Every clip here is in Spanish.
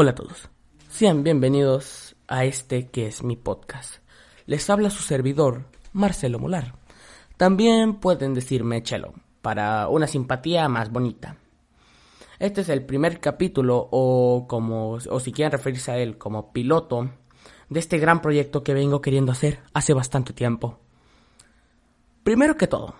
Hola a todos, sean bienvenidos a este que es mi podcast. Les habla su servidor, Marcelo Molar. También pueden decirme Chelo, para una simpatía más bonita. Este es el primer capítulo, o como, o si quieren referirse a él como piloto, de este gran proyecto que vengo queriendo hacer hace bastante tiempo. Primero que todo,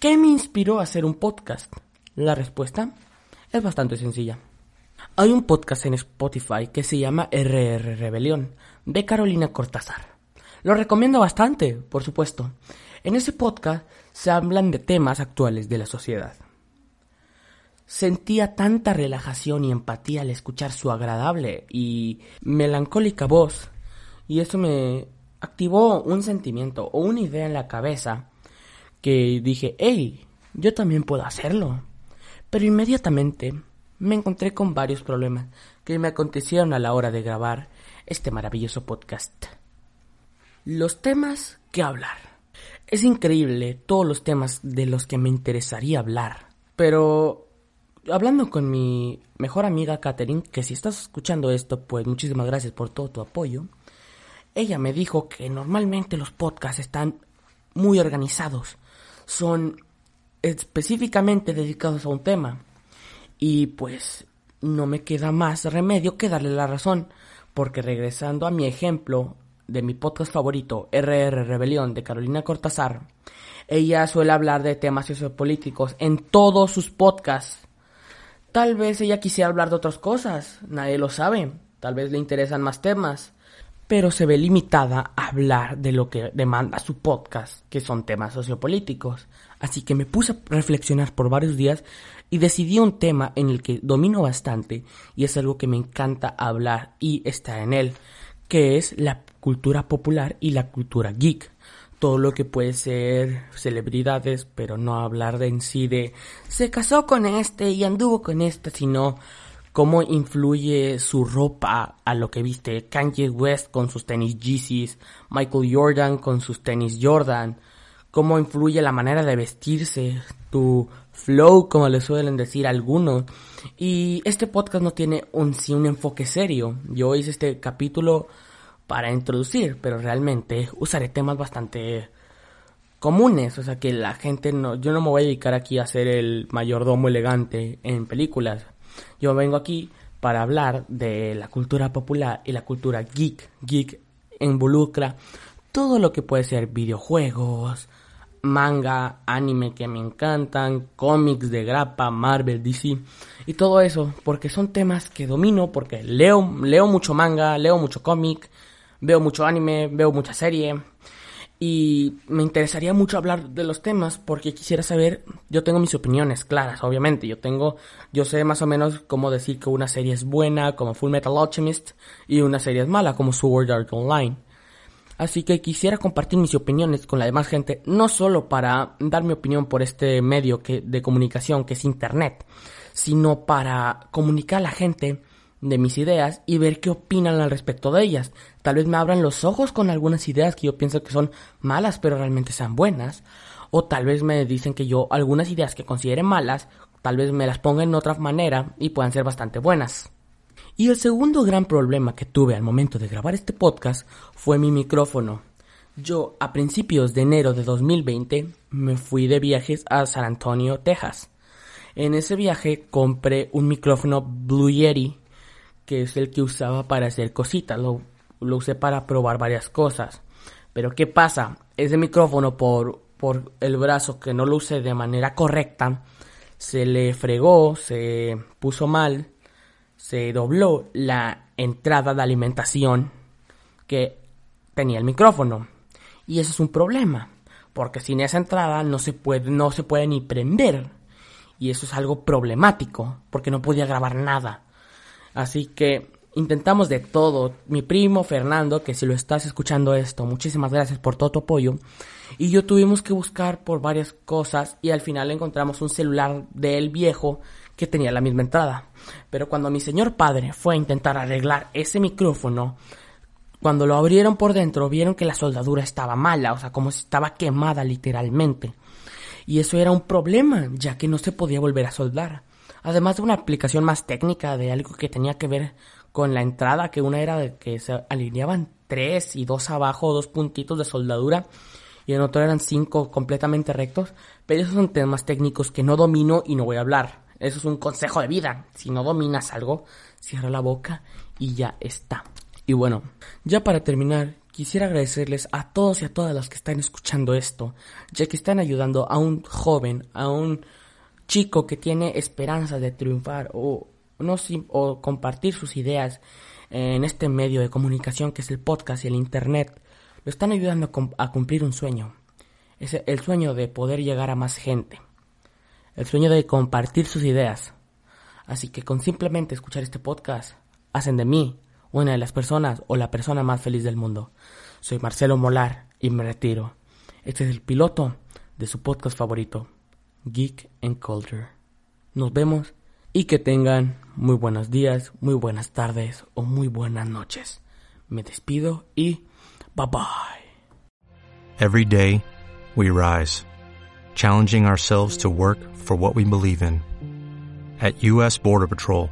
¿qué me inspiró a hacer un podcast? La respuesta es bastante sencilla. Hay un podcast en Spotify que se llama RR Rebelión, de Carolina Cortázar. Lo recomiendo bastante, por supuesto. En ese podcast se hablan de temas actuales de la sociedad. Sentía tanta relajación y empatía al escuchar su agradable y melancólica voz, y eso me activó un sentimiento o una idea en la cabeza que dije, hey, yo también puedo hacerlo. Pero inmediatamente me encontré con varios problemas que me acontecieron a la hora de grabar este maravilloso podcast. Los temas que hablar. Es increíble todos los temas de los que me interesaría hablar. Pero hablando con mi mejor amiga Katherine, que si estás escuchando esto, pues muchísimas gracias por todo tu apoyo. Ella me dijo que normalmente los podcasts están muy organizados. Son específicamente dedicados a un tema. Y pues no me queda más remedio que darle la razón, porque regresando a mi ejemplo de mi podcast favorito, RR Rebelión de Carolina Cortázar, ella suele hablar de temas sociopolíticos en todos sus podcasts. Tal vez ella quisiera hablar de otras cosas, nadie lo sabe, tal vez le interesan más temas, pero se ve limitada a hablar de lo que demanda su podcast, que son temas sociopolíticos. Así que me puse a reflexionar por varios días y decidí un tema en el que domino bastante y es algo que me encanta hablar y está en él, que es la cultura popular y la cultura geek. Todo lo que puede ser celebridades, pero no hablar de en sí de se casó con este y anduvo con esta, sino cómo influye su ropa a lo que viste Kanye West con sus tenis Yeezys, Michael Jordan con sus tenis Jordan, cómo influye la manera de vestirse, tu flow, como le suelen decir algunos. Y este podcast no tiene un, sí, un enfoque serio. Yo hice este capítulo para introducir, pero realmente usaré temas bastante comunes, o sea que la gente no, yo no me voy a dedicar aquí a ser el mayordomo elegante en películas. Yo vengo aquí para hablar de la cultura popular y la cultura geek. Geek involucra todo lo que puede ser videojuegos, manga, anime que me encantan, cómics de grapa, Marvel, DC y todo eso, porque son temas que domino, porque leo, leo mucho manga, leo mucho cómic, veo mucho anime, veo mucha serie y me interesaría mucho hablar de los temas porque quisiera saber, yo tengo mis opiniones claras, obviamente, yo tengo, yo sé más o menos cómo decir que una serie es buena, como Full Metal Alchemist, y una serie es mala, como Sword Art Online. Así que quisiera compartir mis opiniones con la demás gente, no solo para dar mi opinión por este medio que, de comunicación que es Internet, sino para comunicar a la gente de mis ideas y ver qué opinan al respecto de ellas. Tal vez me abran los ojos con algunas ideas que yo pienso que son malas pero realmente sean buenas. O tal vez me dicen que yo algunas ideas que considere malas, tal vez me las ponga en otra manera y puedan ser bastante buenas. Y el segundo gran problema que tuve al momento de grabar este podcast fue mi micrófono. Yo a principios de enero de 2020 me fui de viajes a San Antonio, Texas. En ese viaje compré un micrófono Blue Yeti, que es el que usaba para hacer cositas. Lo, lo usé para probar varias cosas. Pero ¿qué pasa? Ese micrófono por, por el brazo que no lo usé de manera correcta, se le fregó, se puso mal se dobló la entrada de alimentación que tenía el micrófono. Y eso es un problema, porque sin esa entrada no se puede, no se puede ni prender. Y eso es algo problemático, porque no podía grabar nada. Así que intentamos de todo. Mi primo Fernando, que si lo estás escuchando esto, muchísimas gracias por todo tu apoyo. Y yo tuvimos que buscar por varias cosas y al final encontramos un celular de él viejo que tenía la misma entrada. Pero cuando mi señor padre fue a intentar arreglar ese micrófono, cuando lo abrieron por dentro vieron que la soldadura estaba mala, o sea, como si estaba quemada literalmente. Y eso era un problema, ya que no se podía volver a soldar. Además de una aplicación más técnica de algo que tenía que ver con la entrada, que una era de que se alineaban tres y dos abajo, dos puntitos de soldadura, y en otro eran cinco completamente rectos, pero esos son temas técnicos que no domino y no voy a hablar. Eso es un consejo de vida. Si no dominas algo, cierra la boca y ya está. Y bueno, ya para terminar, quisiera agradecerles a todos y a todas los que están escuchando esto, ya que están ayudando a un joven, a un chico que tiene esperanza de triunfar o no o compartir sus ideas en este medio de comunicación que es el podcast y el internet, lo están ayudando a, cumplir un sueño. Es el sueño de poder llegar a más gente. El sueño de compartir sus ideas. Así que con simplemente escuchar este podcast, hacen de mí una de las personas o la persona más feliz del mundo. Soy Marcelo Molar y me retiro. Este es el piloto de su podcast favorito, Geek and Culture. Nos vemos y que tengan muy buenos días, muy buenas tardes o muy buenas noches. Me despido y bye bye. Every day we rise, challenging ourselves to work for what we believe in. At U.S. Border Patrol,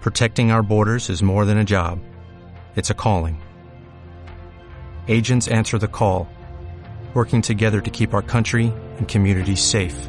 protecting our borders is more than a job. It's a calling. Agents answer the call, working together to keep our country and communities safe.